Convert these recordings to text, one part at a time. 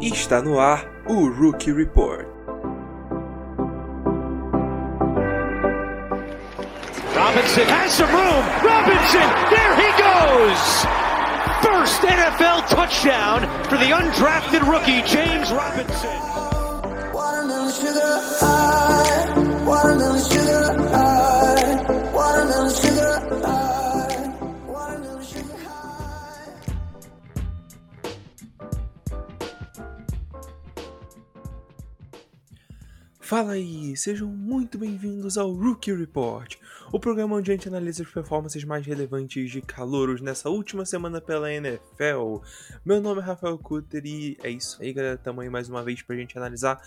Está no ar o Rookie Report. Robinson has some room. Robinson, there he goes. First NFL touchdown for the undrafted rookie James Robinson. Fala aí, sejam muito bem-vindos ao Rookie Report, o programa onde a gente analisa as performances mais relevantes de calouros nessa última semana pela NFL. Meu nome é Rafael Cutter e é isso aí, galera. Tamo aí mais uma vez pra gente analisar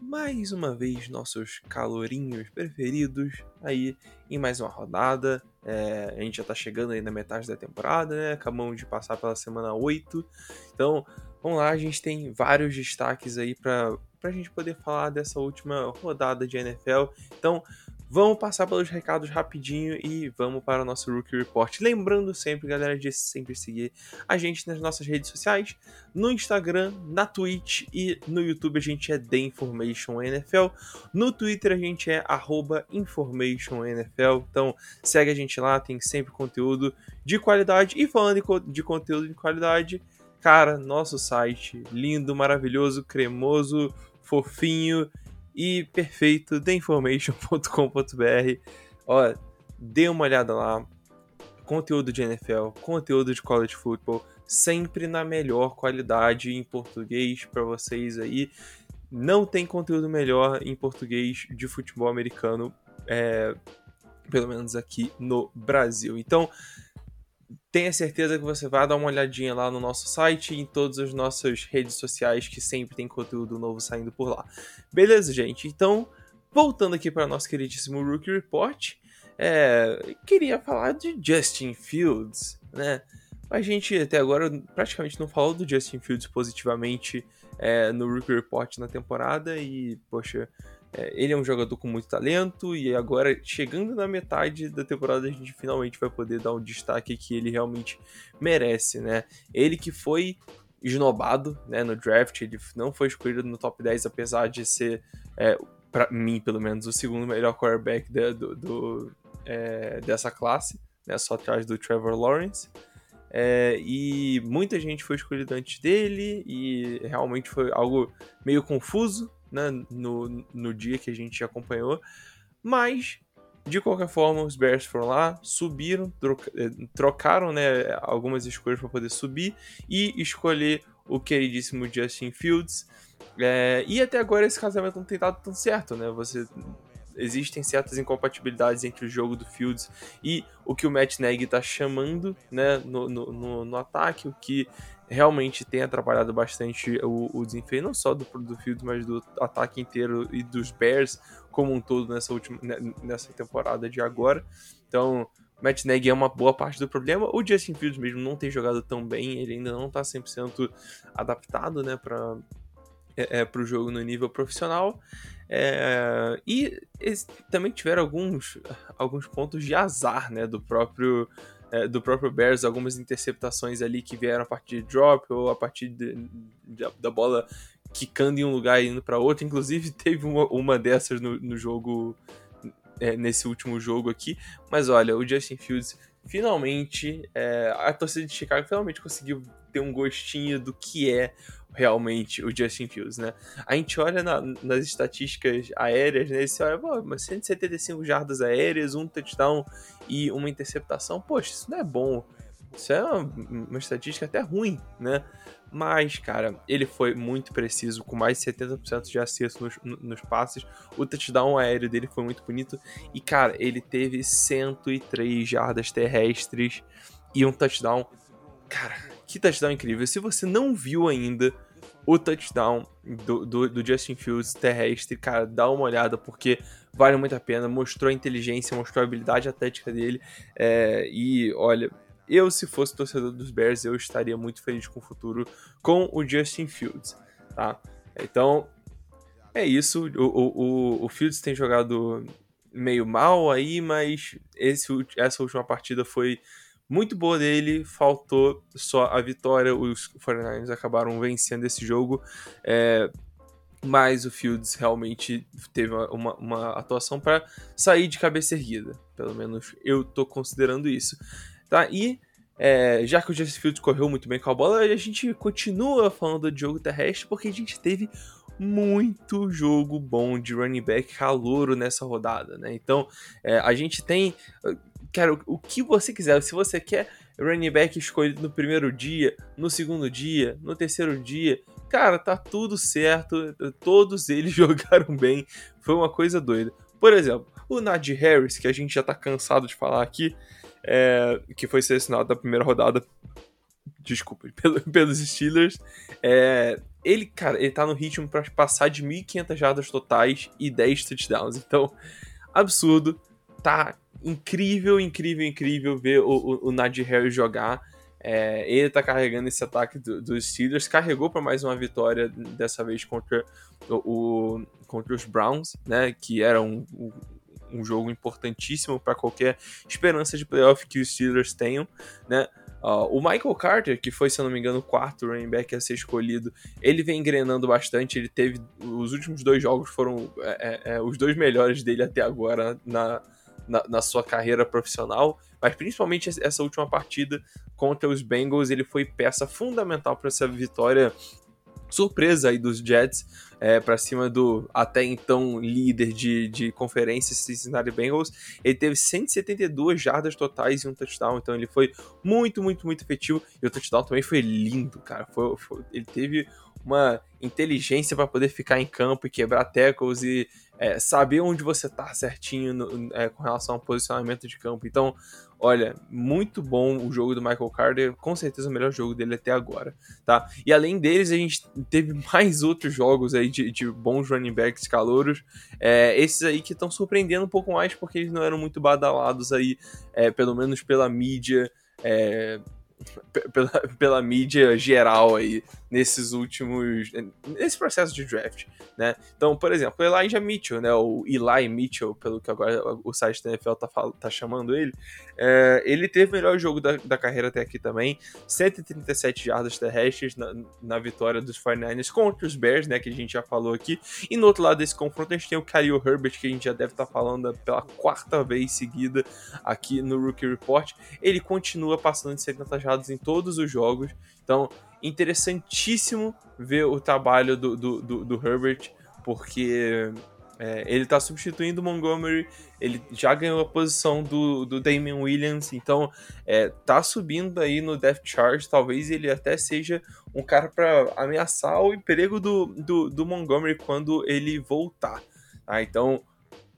mais uma vez nossos calorinhos preferidos aí em mais uma rodada. É, a gente já tá chegando aí na metade da temporada, né? Acabamos de passar pela semana 8. Então, vamos lá, a gente tem vários destaques aí para a gente poder falar dessa última rodada de NFL. Então, vamos passar pelos recados rapidinho e vamos para o nosso Rookie Report. Lembrando sempre, galera, de sempre seguir a gente nas nossas redes sociais, no Instagram, na Twitch e no YouTube a gente é The Information NFL. No Twitter a gente é arroba Information NFL. Então, segue a gente lá, tem sempre conteúdo de qualidade. E falando de conteúdo de qualidade, cara, nosso site lindo, maravilhoso, cremoso, fofinho e perfeito, theinformation.com.br. Ó, dê uma olhada lá. Conteúdo de NFL, conteúdo de college football, sempre na melhor qualidade em português para vocês aí. Não tem conteúdo melhor em português de futebol americano, é, pelo menos aqui no Brasil. Então, tenha certeza que você vai dar uma olhadinha lá no nosso site e em todas as nossas redes sociais que sempre tem conteúdo novo saindo por lá. Beleza, gente? Então, voltando aqui para nosso queridíssimo Rookie Report, é, queria falar de Justin Fields, né? A gente até agora praticamente não falou do Justin Fields positivamente é, no Rookie Report na temporada e, poxa, é, ele é um jogador com muito talento e agora, chegando na metade da temporada, a gente finalmente vai poder dar um destaque que ele realmente merece, né? Ele que foi esnobado né, no draft, ele não foi escolhido no top 10, apesar de ser, é, para mim, pelo menos, o segundo melhor quarterback da- do, do, é, dessa classe, né, só atrás do Trevor Lawrence. É, e muita gente foi escolhida antes dele, e realmente foi algo meio confuso né, no, no dia que a gente acompanhou. Mas, de qualquer forma, os Bears foram lá, subiram, troca- eh, trocaram né, algumas escolhas para poder subir e escolher o queridíssimo Justin Fields. É, e até agora esse casamento não tem dado tão certo, né? Você existem certas incompatibilidades entre o jogo do Fields e o que o Matt Nagy tá chamando né, no, no, no, no ataque, o que realmente tem atrapalhado bastante o, o desempenho, não só do, do Fields, mas do ataque inteiro e dos Bears como um todo nessa última né, nessa temporada de agora. Então, Matt Nagy é uma boa parte do problema. O Justin Fields mesmo não tem jogado tão bem, ele ainda não tá 100% adaptado, né, para é, é, o jogo no nível profissional. É, e eles também tiveram alguns, alguns pontos de azar, né, do próprio é, do próprio Bears, algumas interceptações ali que vieram a partir de drop ou a partir de, de- da bola quicando em um lugar e indo para outro. Inclusive teve uma, uma dessas no, no jogo é, nesse último jogo aqui. Mas olha, o Justin Fields finalmente, é, a torcida de Chicago finalmente conseguiu ter um gostinho do que é realmente o Justin Fields, né? A gente olha na- nas estatísticas aéreas, né? E você olha, pô, mas 175 jardas aéreas, um touchdown e uma interceptação. Poxa, isso não é bom. Isso é uma, uma estatística até ruim, né? Mas, cara, ele foi muito preciso, com mais de 70% de acerto nos, nos passes. O touchdown aéreo dele foi muito bonito. E, cara, ele teve 103 jardas terrestres e um touchdown. Cara, que touchdown incrível. Se você não viu ainda o touchdown do, do, do Justin Fields terrestre, cara, dá uma olhada, porque vale muito a pena. Mostrou a inteligência, mostrou a habilidade atlética dele. É, e, olha, eu, se fosse torcedor dos Bears, eu estaria muito feliz com o futuro com o Justin Fields, tá? Então, é isso. O, o, o, Fields tem jogado meio mal aí, mas esse, essa última partida foi, muito boa dele, faltou só a vitória. Os 49ers acabaram vencendo esse jogo. É, mas o Fields realmente teve uma, uma atuação para sair de cabeça erguida. Pelo menos eu tô considerando isso. Tá? E é, já que o Justin Fields correu muito bem com a bola, a gente continua falando de jogo terrestre porque a gente teve muito jogo bom de running back calouro nessa rodada, né? Então, é, a gente tem. Cara, o, que você quiser. Se você quer running back escolhido no primeiro dia, no segundo dia, no terceiro dia, cara, tá tudo certo. Todos eles jogaram bem. Foi uma coisa doida. Por exemplo, o Najee Harris, que a gente já tá cansado de falar aqui, é, que foi selecionado da primeira rodada, desculpa, pelo, pelos Steelers, é, ele, cara, ele tá no ritmo para passar de 1.500 jardas totais e 10 touchdowns. Então, absurdo. Tá incrível, incrível, incrível ver o, o, o Najee Harris jogar. É, ele tá carregando esse ataque dos do Steelers. Carregou para mais uma vitória, dessa vez contra, o, o, contra os Browns, né? Que era um, um jogo importantíssimo para qualquer esperança de playoff que os Steelers tenham, né? Uh, o Michael Carter, que foi, se eu não me engano, o quarto running back a ser escolhido, ele vem engrenando bastante. Ele teve. Os últimos dois jogos foram é, é, é, os dois melhores dele até agora na, na, na, sua carreira profissional. Mas principalmente essa última partida contra os Bengals, ele foi peça fundamental para essa vitória surpresa aí dos Jets é, para cima do até então líder de, de conferência Cincinnati Bengals. Ele teve 172 jardas totais e um touchdown, então ele foi muito, muito, muito efetivo. E o touchdown também foi lindo, cara. Foi, foi ele teve uma inteligência para poder ficar em campo e quebrar tackles e é, saber onde você tá certinho no, é, com relação ao posicionamento de campo. Então, olha, muito bom o jogo do Michael Carter, com certeza o melhor jogo dele até agora, tá? E além deles, a gente teve mais outros jogos aí de, de bons running backs calouros, é, esses aí que estão surpreendendo um pouco mais porque eles não eram muito badalados aí, é, pelo menos pela mídia, é, pela, pela mídia geral aí nesses últimos nesse processo de draft, né? Então, por exemplo, o Elijah Mitchell, né, o Eli Mitchell, pelo que agora o site da NFL tá, tá chamando ele, é, ele teve o melhor jogo da, da carreira até aqui também, 137 jardas terrestres na, na vitória dos 49ers contra os Bears, né, que a gente já falou aqui. E no outro lado desse confronto a gente tem o Khalil Herbert, que a gente já deve estar tá falando pela quarta vez seguida aqui no Rookie Report. Ele continua passando de 70 jardas em todos os jogos. Então, interessantíssimo ver o trabalho do, do, do, do Herbert, porque é, ele está substituindo o Montgomery, ele já ganhou a posição do, do Damian Williams, então é, tá subindo aí no depth chart, talvez ele até seja um cara para ameaçar o emprego do, do, do, Montgomery quando ele voltar. Tá? Então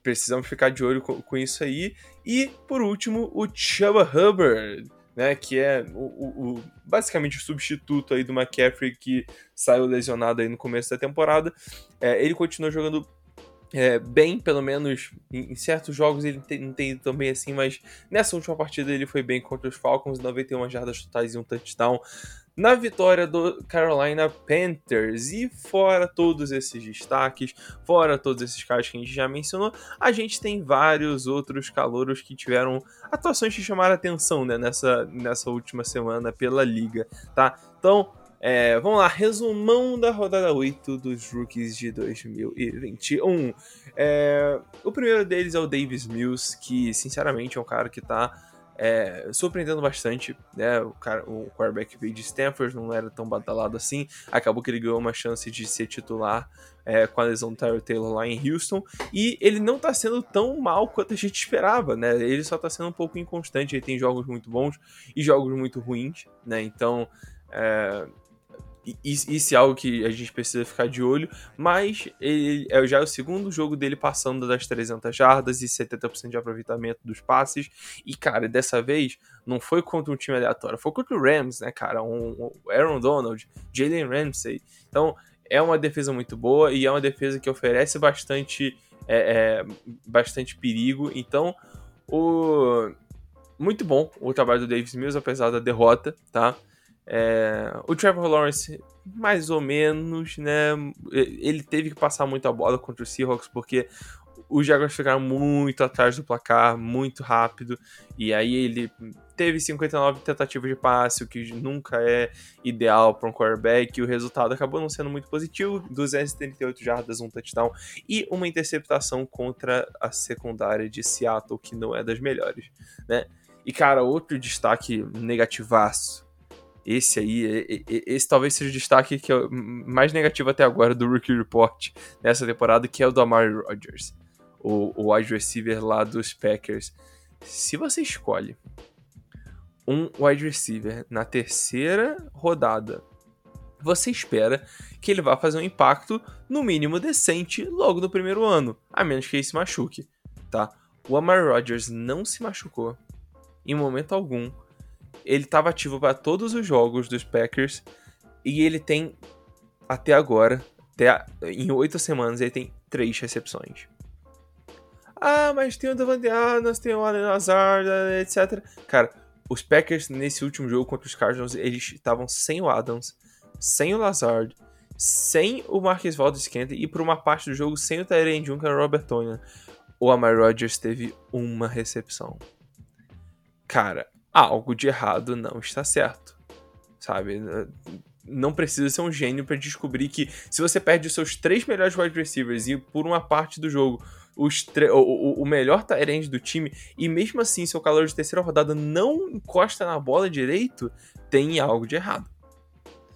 precisamos ficar de olho com, com isso aí. E por último, o Chuba Hubbard, né, que é o, o, o, basicamente o substituto aí do McCaffrey que saiu lesionado aí no começo da temporada. É, ele continua jogando é, bem, pelo menos em, em certos jogos ele não tem tão bem assim, mas nessa última partida ele foi bem contra os Falcons, 91 jardas totais e um touchdown na vitória do Carolina Panthers. E fora todos esses destaques, fora todos esses caras que a gente já mencionou, a gente tem vários outros calouros que tiveram atuações que chamaram atenção né, nessa, nessa última semana pela liga, tá? Então, é, vamos lá, resumão da rodada 8 dos rookies de 2021. É, o primeiro deles é o Davis Mills, que sinceramente é um cara que tá é, surpreendendo bastante, né? O, cara, o quarterback veio de Stanford, não era tão batalhado assim. Acabou que ele ganhou uma chance de ser titular é, com a lesão do Tyler Taylor lá em Houston. E ele não tá sendo tão mal quanto a gente esperava, né? Ele só tá sendo um pouco inconstante. Ele tem jogos muito bons e jogos muito ruins, né? Então. É, isso é algo que a gente precisa ficar de olho, mas ele é já o segundo jogo dele passando das 300 jardas e 70% de aproveitamento dos passes. E, cara, dessa vez não foi contra um time aleatório, foi contra o Rams, né, cara? Um, um Aaron Donald, Jalen Ramsey. Então, é uma defesa muito boa e é uma defesa que oferece bastante, é, é, bastante perigo. Então, o muito bom o trabalho do Davis Mills, apesar da derrota, tá? É, o Trevor Lawrence, mais ou menos, né? Ele teve que passar muita bola contra o Seahawks porque os Jaguars ficaram muito atrás do placar, muito rápido, e aí ele teve 59 tentativas de passe, o que nunca é ideal para um quarterback, e o resultado acabou não sendo muito positivo, 238 jardas, um touchdown e uma interceptação contra a secundária de Seattle, que não é das melhores, né? E cara, outro destaque negativaço esse aí, esse talvez seja o destaque que é mais negativo até agora do Rookie Report nessa temporada, que é o do Amari Rodgers, o, o wide receiver lá dos Packers. Se você escolhe um wide receiver na terceira rodada, você espera que ele vá fazer um impacto no mínimo decente logo no primeiro ano, a menos que ele se machuque, tá? O Amari Rodgers não se machucou em momento algum ele estava ativo para todos os jogos dos Packers e ele tem até agora, até em oito semanas, ele tem três recepções. Ah, mas tem o Davante Adams, tem o Allen Lazard, etc. Cara, os Packers nesse último jogo contra os Cardinals, eles estavam sem o Adams, sem o Lazard, sem o Marquis Valdez Scantling e por uma parte do jogo sem o Tyrone Juncker e o Robert Tonyan. O Amari Rodgers teve uma recepção. Cara, algo de errado não está certo, sabe? Não precisa ser um gênio para descobrir que se você perde os seus três melhores wide receivers e por uma parte do jogo os o, o melhor Tyrande do time, e mesmo assim seu calor de terceira rodada não encosta na bola direito, tem algo de errado.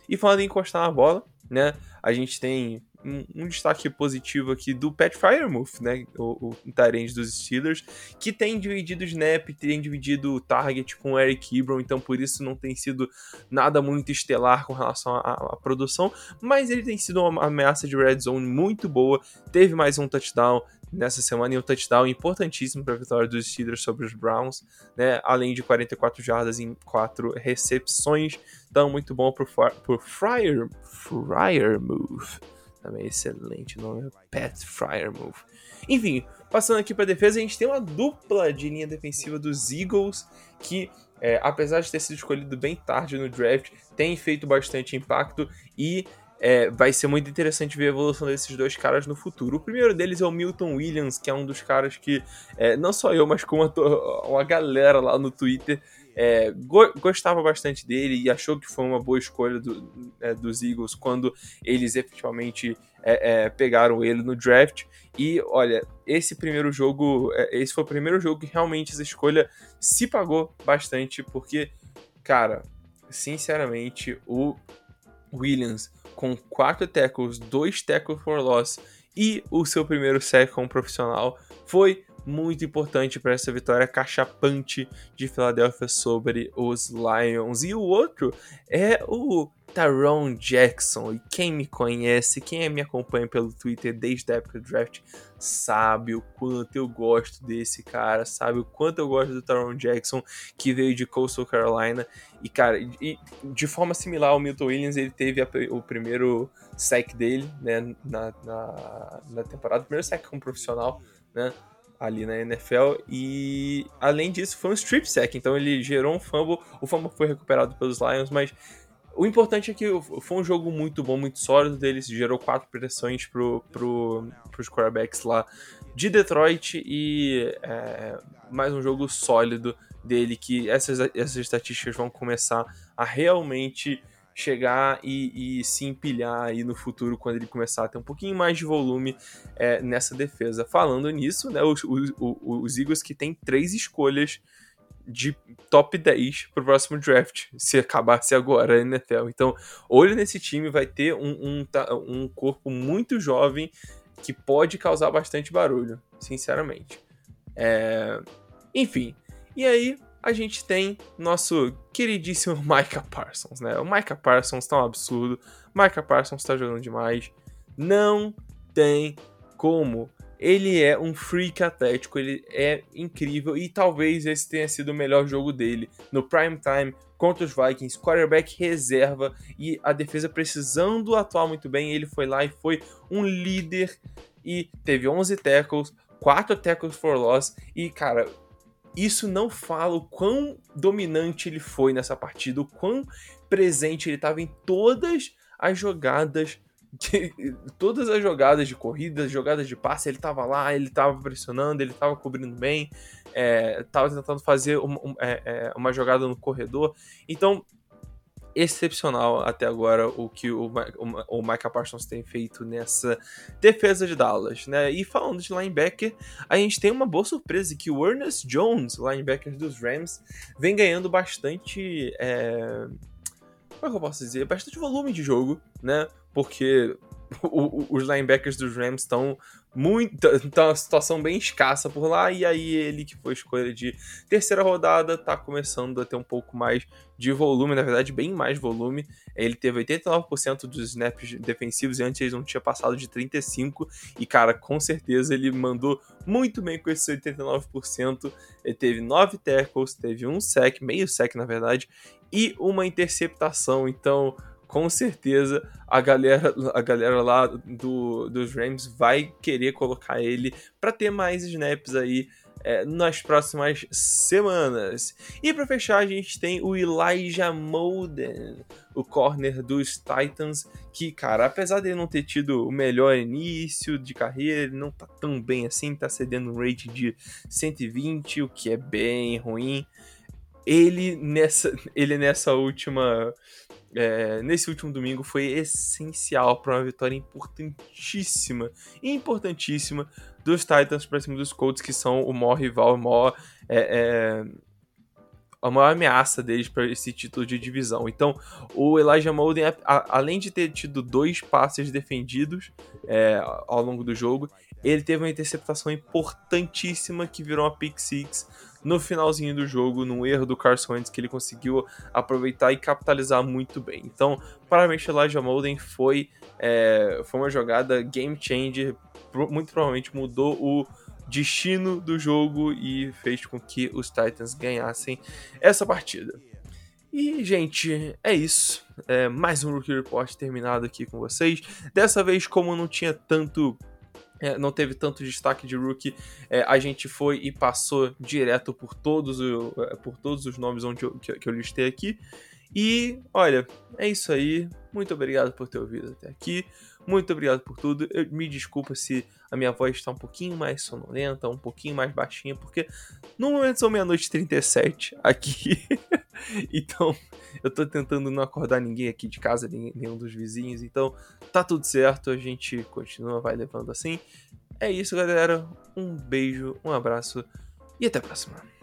E falando em encostar na bola, né? A gente tem um, um, destaque positivo aqui do Pat Fryermuth, né, o, o Tyrande dos Steelers, que tem dividido snap, tem dividido target com o Eric Ebron, então por isso não tem sido nada muito estelar com relação à produção, mas ele tem sido uma ameaça de red zone muito boa, teve mais um touchdown, nessa semana e um touchdown importantíssimo para a vitória dos Steelers sobre os Browns, né? Além de 44 jardas em 4 recepções. Então, muito bom por Fryer, Fryer Move. Também excelente nome, Pat Fryer Move. Enfim, passando aqui para defesa, a gente tem uma dupla de linha defensiva dos Eagles que, é, apesar de ter sido escolhido bem tarde no draft, tem feito bastante impacto e é, vai ser muito interessante ver a evolução desses dois caras no futuro. O primeiro deles é o Milton Williams, que é um dos caras que, é, não só eu, mas como uma galera lá no Twitter é, go gostava bastante dele e achou que foi uma boa escolha do, é, dos Eagles quando eles efetivamente é, é pegaram ele no draft. E olha, esse primeiro jogo, é, esse foi o primeiro jogo que realmente essa escolha se pagou bastante, porque, cara, sinceramente, o Williams com quatro tackles, dois tackles for loss e o seu primeiro sack como profissional foi muito importante para essa vitória cachapante de Filadélfia sobre os Lions. E o outro é o Tyrone Jackson. E quem me conhece, quem me acompanha pelo Twitter desde a época do draft, sabe o quanto eu gosto desse cara, sabe o quanto eu gosto do Tyrone Jackson, que veio de Coastal Carolina. E, cara, e, de forma similar ao Milton Williams, ele teve a, o primeiro sack dele, né, na, na, na temporada, o primeiro sack como profissional, né, ali na NFL. E além disso, foi um strip sack, então ele gerou um fumble. O fumble foi recuperado pelos Lions, mas o importante é que foi um jogo muito bom, muito sólido deles. Gerou quatro pressões pro, pro, pros quarterbacks lá de Detroit e é, mais um jogo sólido dele que essas, essas estatísticas vão começar a realmente chegar e, e, se empilhar aí no futuro quando ele começar a ter um pouquinho mais de volume é, nessa defesa. Falando nisso, né, os, os, os Eagles que tem três escolhas de top 10 pro próximo draft, se acabasse agora a NFL. Então, olho nesse time, vai ter um, um, um corpo muito jovem que pode causar bastante barulho, sinceramente. É... Enfim, e aí a gente tem nosso queridíssimo Micah Parsons, né? O Micah Parsons tá um absurdo, Micah Parsons tá jogando demais, não tem como. Ele é um freak atlético, ele é incrível e talvez esse tenha sido o melhor jogo dele no prime time contra os Vikings, quarterback reserva e a defesa precisando atuar muito bem, ele foi lá e foi um líder e teve 11 tackles, 4 tackles for loss e cara, isso não fala o quão dominante ele foi nessa partida, o quão presente ele estava em todas as jogadas que todas as jogadas de corrida, jogadas de passe, ele tava lá, ele tava pressionando, ele tava cobrindo bem, é, tava tentando fazer é, é, uma jogada no corredor. Então, excepcional até agora o que o, o, o Micah Parsons tem feito nessa defesa de Dallas, né? E falando de linebacker, a gente tem uma boa surpresa que o Ernest Jones, linebacker dos Rams, vem ganhando bastante. É... Como é que eu posso dizer? Bastante volume de jogo, né? Porque o, os linebackers dos Rams estão muito. Então, uma situação bem escassa por lá. E aí, ele que foi escolha de terceira rodada, tá começando a ter um pouco mais de volume, na verdade, bem mais volume. Ele teve 89% dos snaps defensivos e antes ele não tinha passado de 35%. E, cara, com certeza ele mandou muito bem com esses 89%. Ele teve 9 tackles, teve um sec, meio sec, na verdade, e uma interceptação. Então com certeza a galera, a galera lá do, dos Rams vai querer colocar ele para ter mais snaps aí é, nas próximas semanas. E para fechar, a gente tem o Elijah Molden, o corner dos Titans, que, cara, apesar dele não ter tido o melhor início de carreira, ele não tá tão bem assim, tá cedendo um rate de 120, o que é bem ruim. Ele nessa, ele nessa última é, nesse último domingo foi essencial para uma vitória importantíssima, importantíssima dos Titans para cima dos Colts, que são o maior rival, o maior, é, é, a maior ameaça deles para esse título de divisão. Então, o Elijah Molden, além de ter tido dois passes defendidos é, ao longo do jogo, ele teve uma interceptação importantíssima que virou uma pick six no finalzinho do jogo, num erro do Carson Wentz que ele conseguiu aproveitar e capitalizar muito bem. Então, parabéns Elijah Molden, foi, é, foi uma jogada game changer, muito provavelmente mudou o destino do jogo e fez com que os Titans ganhassem essa partida. E, gente, é isso. É mais um Rookie Report terminado aqui com vocês. Dessa vez, como não tinha tanto é, não teve tanto destaque de rookie, é, a gente foi e passou direto por todos, o, é, por todos os nomes onde eu, que, que, eu listei aqui. E olha, é isso aí. Muito obrigado por ter ouvido até aqui. Muito obrigado por tudo. Eu, me desculpa se a minha voz está um pouquinho mais sonolenta, um pouquinho mais baixinha, porque no momento são meia-noite e 37 aqui. então, eu tô tentando não acordar ninguém aqui de casa, nenhum dos vizinhos. Então, tá tudo certo, a gente continua, vai levando assim. É isso, galera. Um beijo, um abraço e até a próxima.